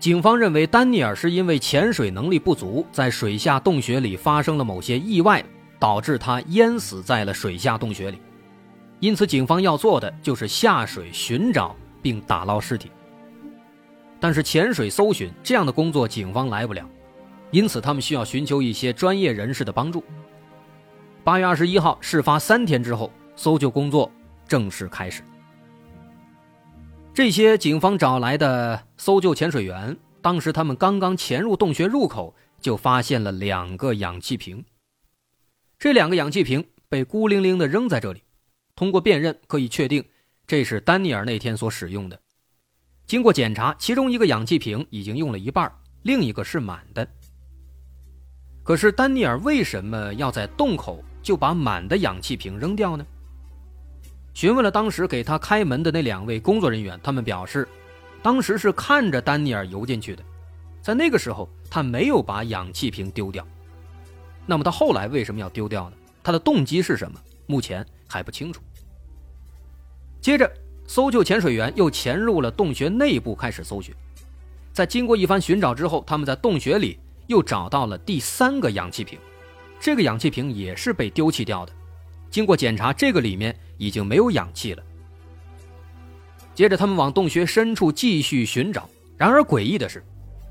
警方认为丹尼尔是因为潜水能力不足，在水下洞穴里发生了某些意外，导致他淹死在了水下洞穴里。因此，警方要做的就是下水寻找并打捞尸体。但是，潜水搜寻这样的工作，警方来不了，因此他们需要寻求一些专业人士的帮助。八月二十一号，事发三天之后，搜救工作正式开始。这些警方找来的搜救潜水员，当时他们刚刚潜入洞穴入口，就发现了两个氧气瓶。这两个氧气瓶被孤零零的扔在这里，通过辨认可以确定这是丹尼尔那天所使用的。经过检查，其中一个氧气瓶已经用了一半，另一个是满的。可是丹尼尔为什么要在洞口？就把满的氧气瓶扔掉呢？询问了当时给他开门的那两位工作人员，他们表示，当时是看着丹尼尔游进去的，在那个时候他没有把氧气瓶丢掉。那么他后来为什么要丢掉呢？他的动机是什么？目前还不清楚。接着，搜救潜水员又潜入了洞穴内部开始搜寻，在经过一番寻找之后，他们在洞穴里又找到了第三个氧气瓶。这个氧气瓶也是被丢弃掉的。经过检查，这个里面已经没有氧气了。接着，他们往洞穴深处继续寻找。然而，诡异的是，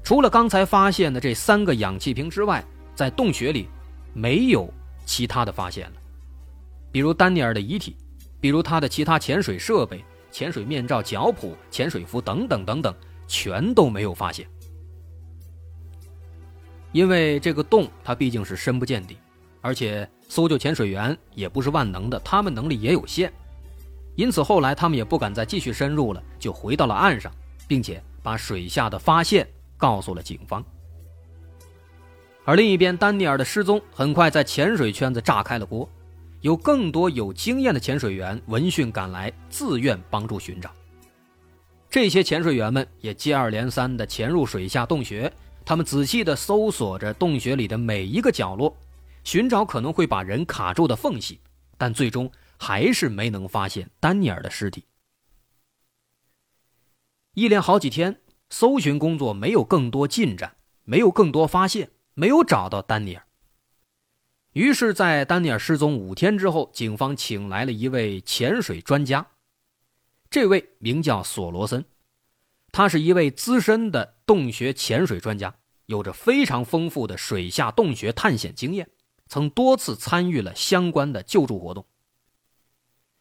除了刚才发现的这三个氧气瓶之外，在洞穴里没有其他的发现了。比如丹尼尔的遗体，比如他的其他潜水设备、潜水面罩、脚蹼、潜水服等等等等，全都没有发现。因为这个洞它毕竟是深不见底，而且搜救潜水员也不是万能的，他们能力也有限，因此后来他们也不敢再继续深入了，就回到了岸上，并且把水下的发现告诉了警方。而另一边，丹尼尔的失踪很快在潜水圈子炸开了锅，有更多有经验的潜水员闻讯赶来，自愿帮助寻找。这些潜水员们也接二连三地潜入水下洞穴。他们仔细地搜索着洞穴里的每一个角落，寻找可能会把人卡住的缝隙，但最终还是没能发现丹尼尔的尸体。一连好几天，搜寻工作没有更多进展，没有更多发现，没有找到丹尼尔。于是，在丹尼尔失踪五天之后，警方请来了一位潜水专家，这位名叫索罗森，他是一位资深的洞穴潜水专家。有着非常丰富的水下洞穴探险经验，曾多次参与了相关的救助活动。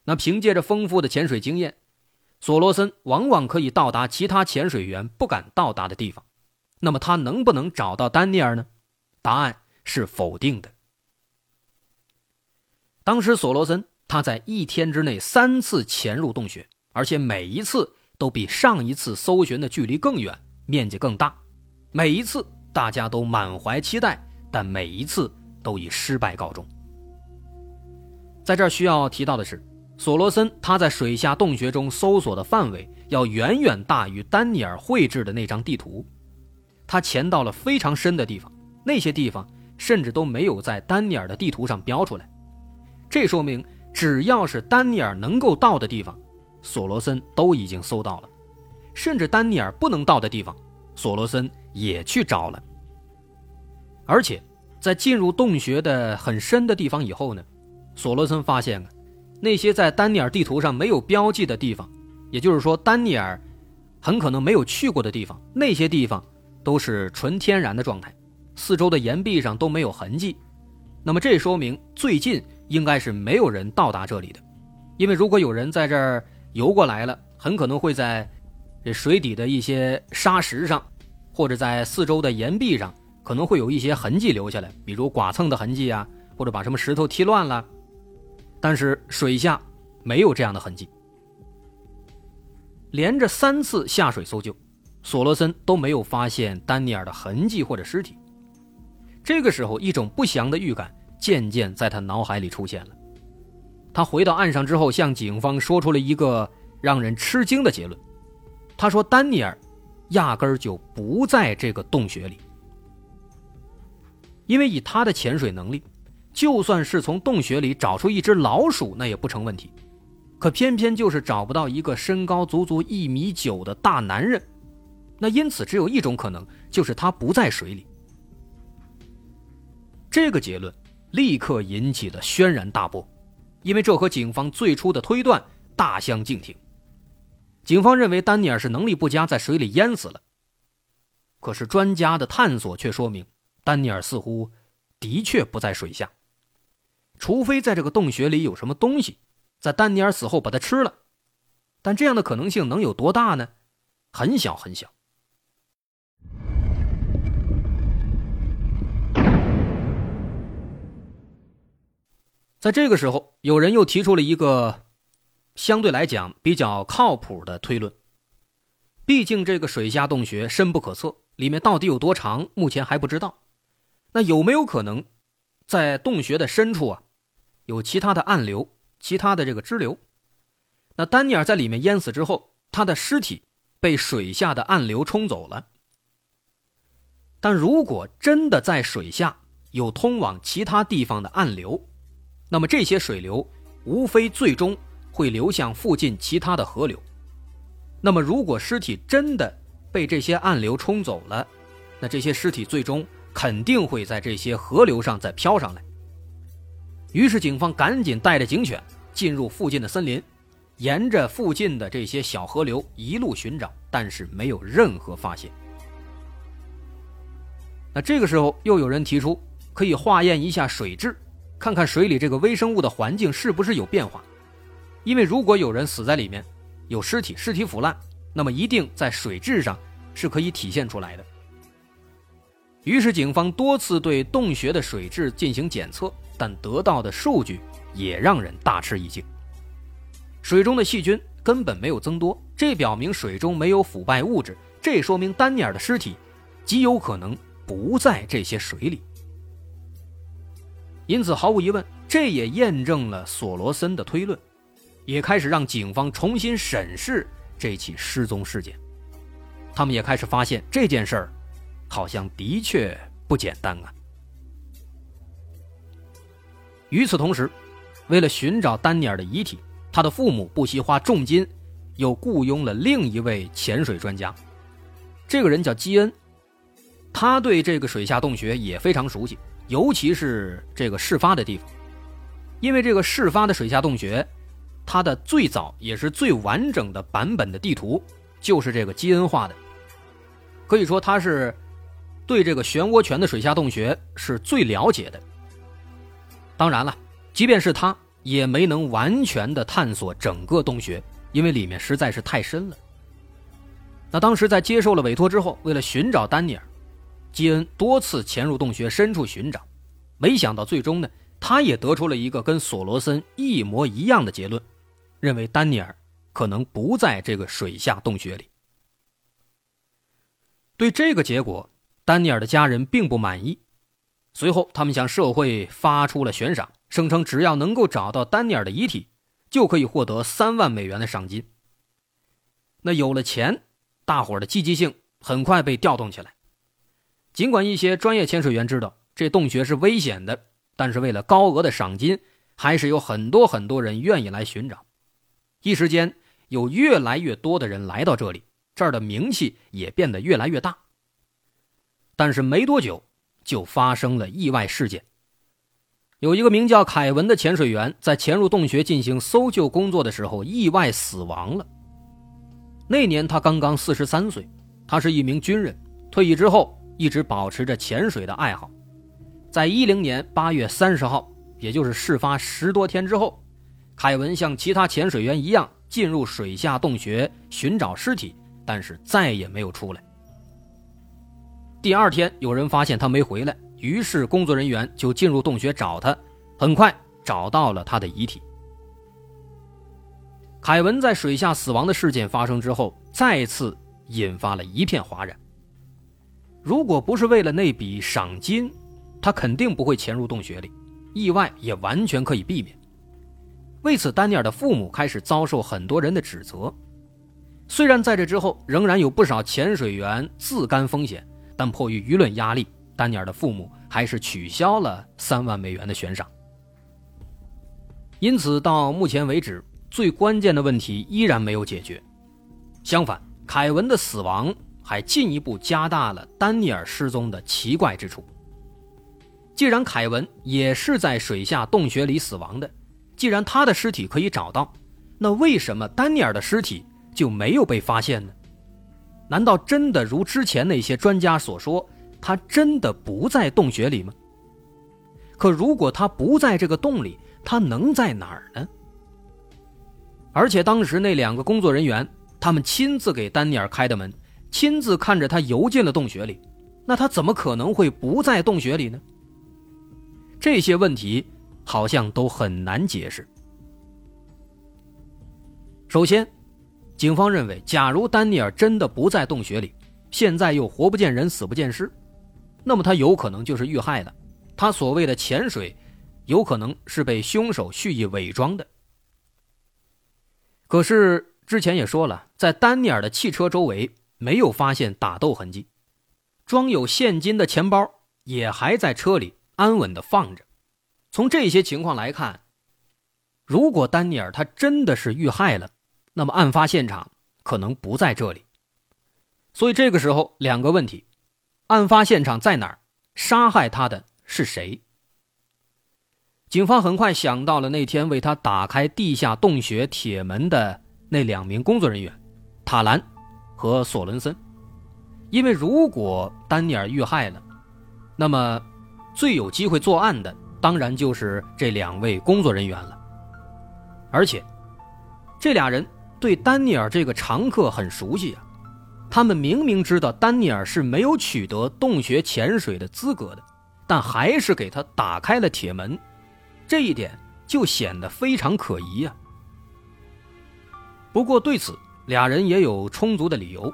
那凭借着丰富的潜水经验，索罗森往往可以到达其他潜水员不敢到达的地方。那么他能不能找到丹尼尔呢？答案是否定的。当时索罗森他在一天之内三次潜入洞穴，而且每一次都比上一次搜寻的距离更远，面积更大，每一次。大家都满怀期待，但每一次都以失败告终。在这儿需要提到的是，索罗森他在水下洞穴中搜索的范围要远远大于丹尼尔绘制的那张地图。他潜到了非常深的地方，那些地方甚至都没有在丹尼尔的地图上标出来。这说明，只要是丹尼尔能够到的地方，索罗森都已经搜到了；甚至丹尼尔不能到的地方，索罗森也去找了。而且，在进入洞穴的很深的地方以后呢，索罗森发现啊，那些在丹尼尔地图上没有标记的地方，也就是说，丹尼尔很可能没有去过的地方，那些地方都是纯天然的状态，四周的岩壁上都没有痕迹。那么，这说明最近应该是没有人到达这里的，因为如果有人在这儿游过来了，很可能会在这水底的一些沙石上，或者在四周的岩壁上。可能会有一些痕迹留下来，比如剐蹭的痕迹啊，或者把什么石头踢乱了。但是水下没有这样的痕迹。连着三次下水搜救，索罗森都没有发现丹尼尔的痕迹或者尸体。这个时候，一种不祥的预感渐渐在他脑海里出现了。他回到岸上之后，向警方说出了一个让人吃惊的结论。他说：“丹尼尔压根儿就不在这个洞穴里，因为以他的潜水能力，就算是从洞穴里找出一只老鼠，那也不成问题。可偏偏就是找不到一个身高足足一米九的大男人。那因此，只有一种可能，就是他不在水里。这个结论立刻引起了轩然大波。”因为这和警方最初的推断大相径庭。警方认为丹尼尔是能力不佳，在水里淹死了。可是专家的探索却说明，丹尼尔似乎的确不在水下，除非在这个洞穴里有什么东西，在丹尼尔死后把它吃了。但这样的可能性能有多大呢？很小很小。在这个时候，有人又提出了一个相对来讲比较靠谱的推论。毕竟这个水下洞穴深不可测，里面到底有多长，目前还不知道。那有没有可能，在洞穴的深处啊，有其他的暗流、其他的这个支流？那丹尼尔在里面淹死之后，他的尸体被水下的暗流冲走了。但如果真的在水下有通往其他地方的暗流，那么这些水流无非最终会流向附近其他的河流。那么如果尸体真的被这些暗流冲走了，那这些尸体最终肯定会在这些河流上再飘上来。于是警方赶紧带着警犬进入附近的森林，沿着附近的这些小河流一路寻找，但是没有任何发现。那这个时候又有人提出可以化验一下水质。看看水里这个微生物的环境是不是有变化，因为如果有人死在里面，有尸体，尸体腐烂，那么一定在水质上是可以体现出来的。于是警方多次对洞穴的水质进行检测，但得到的数据也让人大吃一惊。水中的细菌根本没有增多，这表明水中没有腐败物质，这说明丹尼尔的尸体极有可能不在这些水里。因此，毫无疑问，这也验证了索罗森的推论，也开始让警方重新审视这起失踪事件。他们也开始发现这件事儿，好像的确不简单啊。与此同时，为了寻找丹尼尔的遗体，他的父母不惜花重金，又雇佣了另一位潜水专家。这个人叫基恩，他对这个水下洞穴也非常熟悉。尤其是这个事发的地方，因为这个事发的水下洞穴，它的最早也是最完整的版本的地图，就是这个基恩画的。可以说，他是对这个漩涡泉的水下洞穴是最了解的。当然了，即便是他，也没能完全的探索整个洞穴，因为里面实在是太深了。那当时在接受了委托之后，为了寻找丹尼尔。基恩多次潜入洞穴深处寻找，没想到最终呢，他也得出了一个跟索罗森一模一样的结论，认为丹尼尔可能不在这个水下洞穴里。对这个结果，丹尼尔的家人并不满意。随后，他们向社会发出了悬赏，声称只要能够找到丹尼尔的遗体，就可以获得三万美元的赏金。那有了钱，大伙的积极性很快被调动起来。尽管一些专业潜水员知道这洞穴是危险的，但是为了高额的赏金，还是有很多很多人愿意来寻找。一时间，有越来越多的人来到这里，这儿的名气也变得越来越大。但是没多久，就发生了意外事件。有一个名叫凯文的潜水员在潜入洞穴进行搜救工作的时候意外死亡了。那年他刚刚四十三岁，他是一名军人，退役之后。一直保持着潜水的爱好，在一零年八月三十号，也就是事发十多天之后，凯文像其他潜水员一样进入水下洞穴寻找尸体，但是再也没有出来。第二天，有人发现他没回来，于是工作人员就进入洞穴找他，很快找到了他的遗体。凯文在水下死亡的事件发生之后，再次引发了一片哗然。如果不是为了那笔赏金，他肯定不会潜入洞穴里，意外也完全可以避免。为此，丹尼尔的父母开始遭受很多人的指责。虽然在这之后仍然有不少潜水员自甘风险，但迫于舆论压力，丹尼尔的父母还是取消了三万美元的悬赏。因此，到目前为止，最关键的问题依然没有解决。相反，凯文的死亡还进一步加大了丹尼尔失踪的奇怪之处。既然凯文也是在水下洞穴里死亡的，既然他的尸体可以找到，那为什么丹尼尔的尸体就没有被发现呢？难道真的如之前那些专家所说，他真的不在洞穴里吗？可如果他不在这个洞里，他能在哪儿呢？而且当时那两个工作人员，他们亲自给丹尼尔开的门，亲自看着他游进了洞穴里，那他怎么可能会不在洞穴里呢？这些问题。好像都很难解释。首先，警方认为，假如丹尼尔真的不在洞穴里，现在又活不见人、死不见尸，那么他有可能就是遇害的。他所谓的潜水，有可能是被凶手蓄意伪装的。可是之前也说了，在丹尼尔的汽车周围没有发现打斗痕迹，装有现金的钱包也还在车里安稳的放着。从这些情况来看，如果丹尼尔他真的是遇害了，那么案发现场可能不在这里。所以这个时候，两个问题：案发现场在哪儿？杀害他的是谁？警方很快想到了那天为他打开地下洞穴铁门的那两名工作人员——塔兰和索伦森。因为如果丹尼尔遇害了，那么最有机会作案的。当然就是这两位工作人员了，而且，这俩人对丹尼尔这个常客很熟悉啊。他们明明知道丹尼尔是没有取得洞穴潜水的资格的，但还是给他打开了铁门，这一点就显得非常可疑啊。不过对此，俩人也有充足的理由。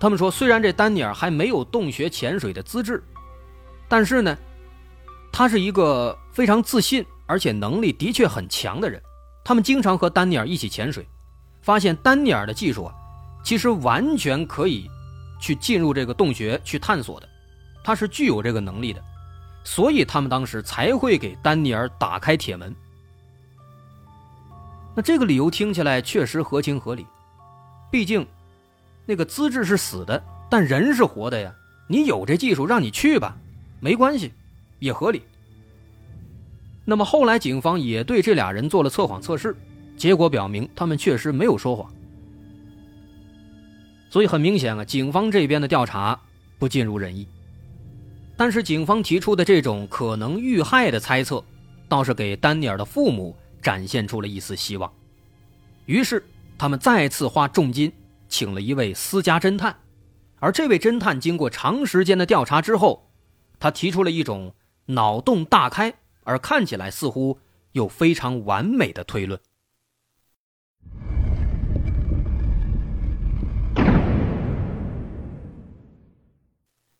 他们说，虽然这丹尼尔还没有洞穴潜水的资质，但是呢。他是一个非常自信，而且能力的确很强的人。他们经常和丹尼尔一起潜水，发现丹尼尔的技术啊，其实完全可以去进入这个洞穴去探索的。他是具有这个能力的，所以他们当时才会给丹尼尔打开铁门。那这个理由听起来确实合情合理，毕竟那个资质是死的，但人是活的呀。你有这技术，让你去吧，没关系。也合理。那么后来，警方也对这俩人做了测谎测试，结果表明他们确实没有说谎。所以很明显啊，警方这边的调查不尽如人意。但是警方提出的这种可能遇害的猜测，倒是给丹尼尔的父母展现出了一丝希望。于是他们再次花重金请了一位私家侦探，而这位侦探经过长时间的调查之后，他提出了一种。脑洞大开，而看起来似乎又非常完美的推论。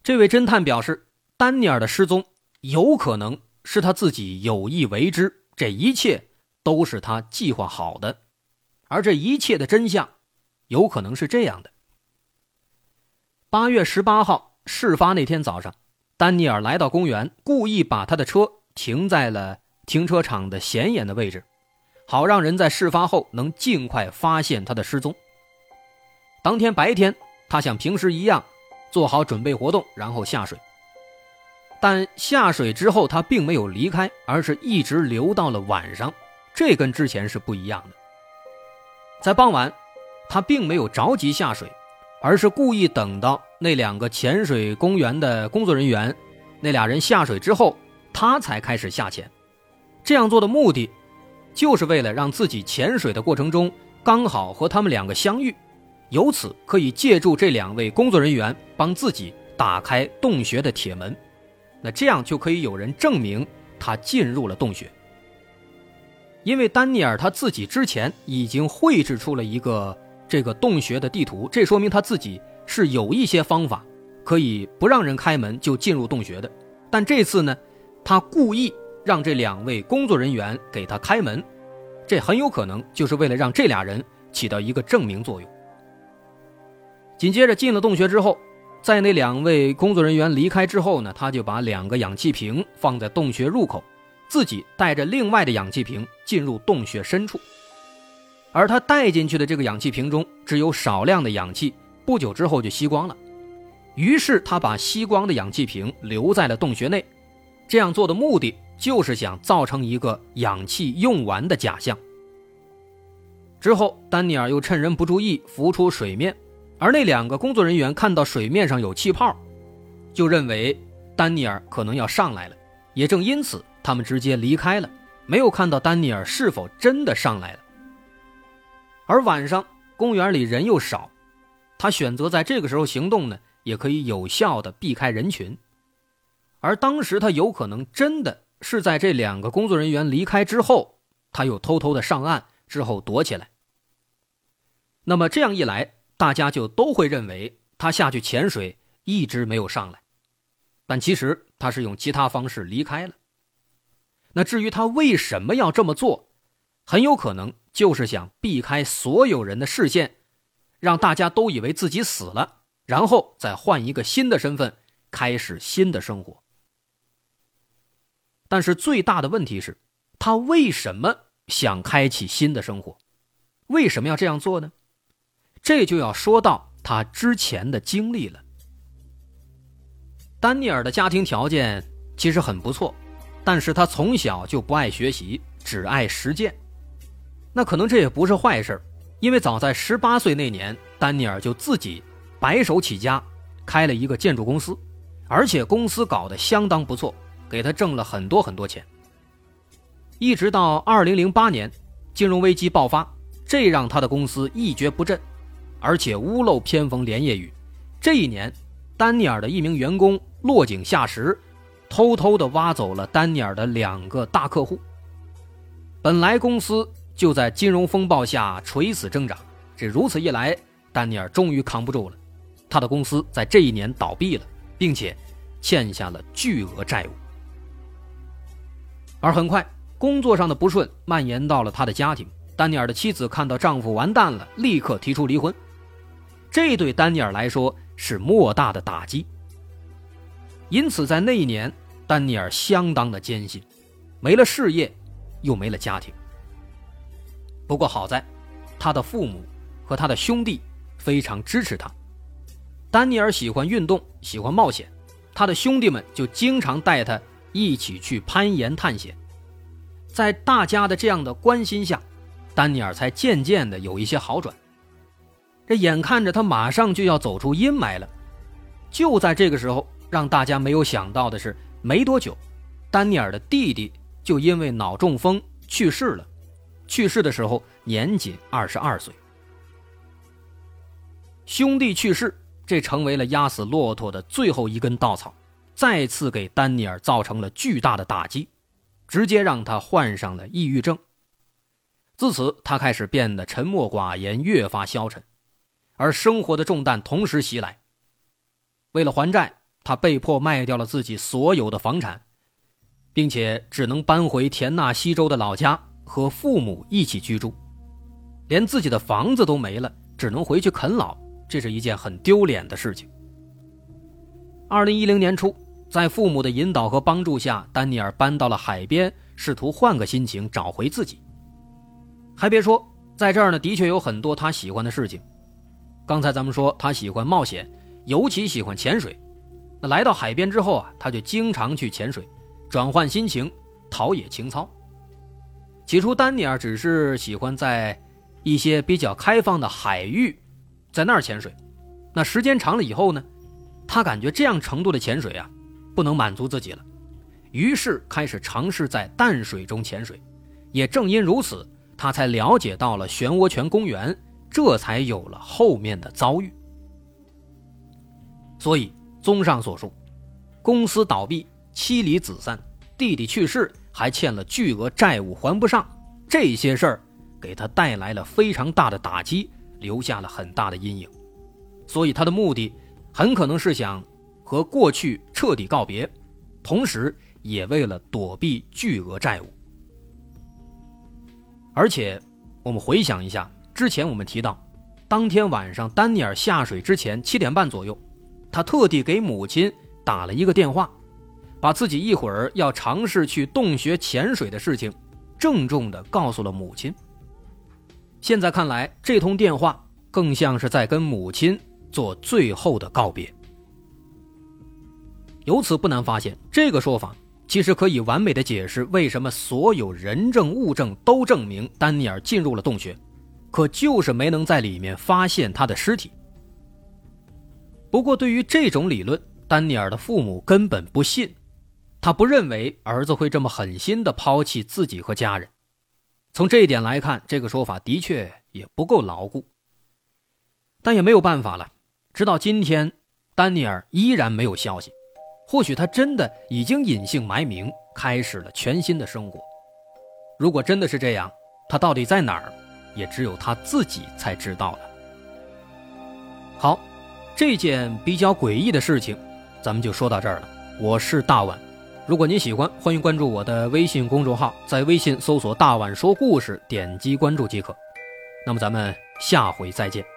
这位侦探表示，丹尼尔的失踪有可能是他自己有意为之，这一切都是他计划好的，而这一切的真相有可能是这样的：八月十八号，事发那天早上。丹尼尔来到公园，故意把他的车停在了停车场的显眼的位置，好让人在事发后能尽快发现他的失踪。当天白天，他像平时一样做好准备活动，然后下水。但下水之后，他并没有离开，而是一直留到了晚上。这跟之前是不一样的。在傍晚，他并没有着急下水。而是故意等到那两个潜水公园的工作人员，那俩人下水之后，他才开始下潜。这样做的目的，就是为了让自己潜水的过程中刚好和他们两个相遇，由此可以借助这两位工作人员帮自己打开洞穴的铁门。那这样就可以有人证明他进入了洞穴。因为丹尼尔他自己之前已经绘制出了一个。这个洞穴的地图，这说明他自己是有一些方法可以不让人开门就进入洞穴的，但这次呢，他故意让这两位工作人员给他开门，这很有可能就是为了让这俩人起到一个证明作用。紧接着进了洞穴之后，在那两位工作人员离开之后呢，他就把两个氧气瓶放在洞穴入口，自己带着另外的氧气瓶进入洞穴深处。而他带进去的这个氧气瓶中只有少量的氧气，不久之后就吸光了。于是他把吸光的氧气瓶留在了洞穴内，这样做的目的就是想造成一个氧气用完的假象。之后，丹尼尔又趁人不注意浮出水面，而那两个工作人员看到水面上有气泡，就认为丹尼尔可能要上来了。也正因此，他们直接离开了，没有看到丹尼尔是否真的上来了。而晚上公园里人又少，他选择在这个时候行动呢，也可以有效的避开人群。而当时他有可能真的是在这两个工作人员离开之后，他又偷偷的上岸之后躲起来。那么这样一来，大家就都会认为他下去潜水一直没有上来，但其实他是用其他方式离开了。那至于他为什么要这么做，很有可能。就是想避开所有人的视线，让大家都以为自己死了，然后再换一个新的身份，开始新的生活。但是最大的问题是，他为什么想开启新的生活？为什么要这样做呢？这就要说到他之前的经历了。丹尼尔的家庭条件其实很不错，但是他从小就不爱学习，只爱实践。那可能这也不是坏事因为早在十八岁那年，丹尼尔就自己白手起家，开了一个建筑公司，而且公司搞得相当不错，给他挣了很多很多钱。一直到二零零八年，金融危机爆发，这让他的公司一蹶不振，而且屋漏偏逢连夜雨。这一年，丹尼尔的一名员工落井下石，偷偷的挖走了丹尼尔的两个大客户。本来公司。就在金融风暴下垂死挣扎，这如此一来，丹尼尔终于扛不住了，他的公司在这一年倒闭了，并且欠下了巨额债务。而很快，工作上的不顺蔓延到了他的家庭，丹尼尔的妻子看到丈夫完蛋了，立刻提出离婚，这对丹尼尔来说是莫大的打击。因此，在那一年，丹尼尔相当的艰辛，没了事业，又没了家庭。不过好在，他的父母和他的兄弟非常支持他。丹尼尔喜欢运动，喜欢冒险，他的兄弟们就经常带他一起去攀岩探险。在大家的这样的关心下，丹尼尔才渐渐的有一些好转。这眼看着他马上就要走出阴霾了，就在这个时候，让大家没有想到的是，没多久，丹尼尔的弟弟就因为脑中风去世了。去世的时候年仅二十二岁。兄弟去世，这成为了压死骆驼的最后一根稻草，再次给丹尼尔造成了巨大的打击，直接让他患上了抑郁症。自此，他开始变得沉默寡言，越发消沉，而生活的重担同时袭来。为了还债，他被迫卖掉了自己所有的房产，并且只能搬回田纳西州的老家。和父母一起居住，连自己的房子都没了，只能回去啃老，这是一件很丢脸的事情。二零一零年初，在父母的引导和帮助下，丹尼尔搬到了海边，试图换个心情，找回自己。还别说，在这儿呢，的确有很多他喜欢的事情。刚才咱们说他喜欢冒险，尤其喜欢潜水。那来到海边之后啊，他就经常去潜水，转换心情，陶冶情操。起初，丹尼尔只是喜欢在一些比较开放的海域，在那儿潜水。那时间长了以后呢，他感觉这样程度的潜水啊，不能满足自己了，于是开始尝试在淡水中潜水。也正因如此，他才了解到了漩涡泉公园，这才有了后面的遭遇。所以，综上所述，公司倒闭，妻离子散，弟弟去世。还欠了巨额债务还不上，这些事儿给他带来了非常大的打击，留下了很大的阴影。所以他的目的很可能是想和过去彻底告别，同时也为了躲避巨额债务。而且，我们回想一下，之前我们提到，当天晚上丹尼尔下水之前七点半左右，他特地给母亲打了一个电话，把自己一会儿要尝试去洞穴潜水的事情，郑重地告诉了母亲。现在看来，这通电话更像是在跟母亲做最后的告别。由此不难发现，这个说法。其实可以完美的解释为什么所有人证物证都证明丹尼尔进入了洞穴，可就是没能在里面发现他的尸体。不过，对于这种理论，丹尼尔的父母根本不信，他不认为儿子会这么狠心的抛弃自己和家人。从这一点来看，这个说法的确也不够牢固。但也没有办法了，直到今天，丹尼尔依然没有消息。或许他真的已经隐姓埋名，开始了全新的生活。如果真的是这样，他到底在哪儿，也只有他自己才知道了。好，这件比较诡异的事情，咱们就说到这儿了。我是大碗，如果您喜欢，欢迎关注我的微信公众号，在微信搜索“大碗说故事”，点击关注即可。那么咱们下回再见。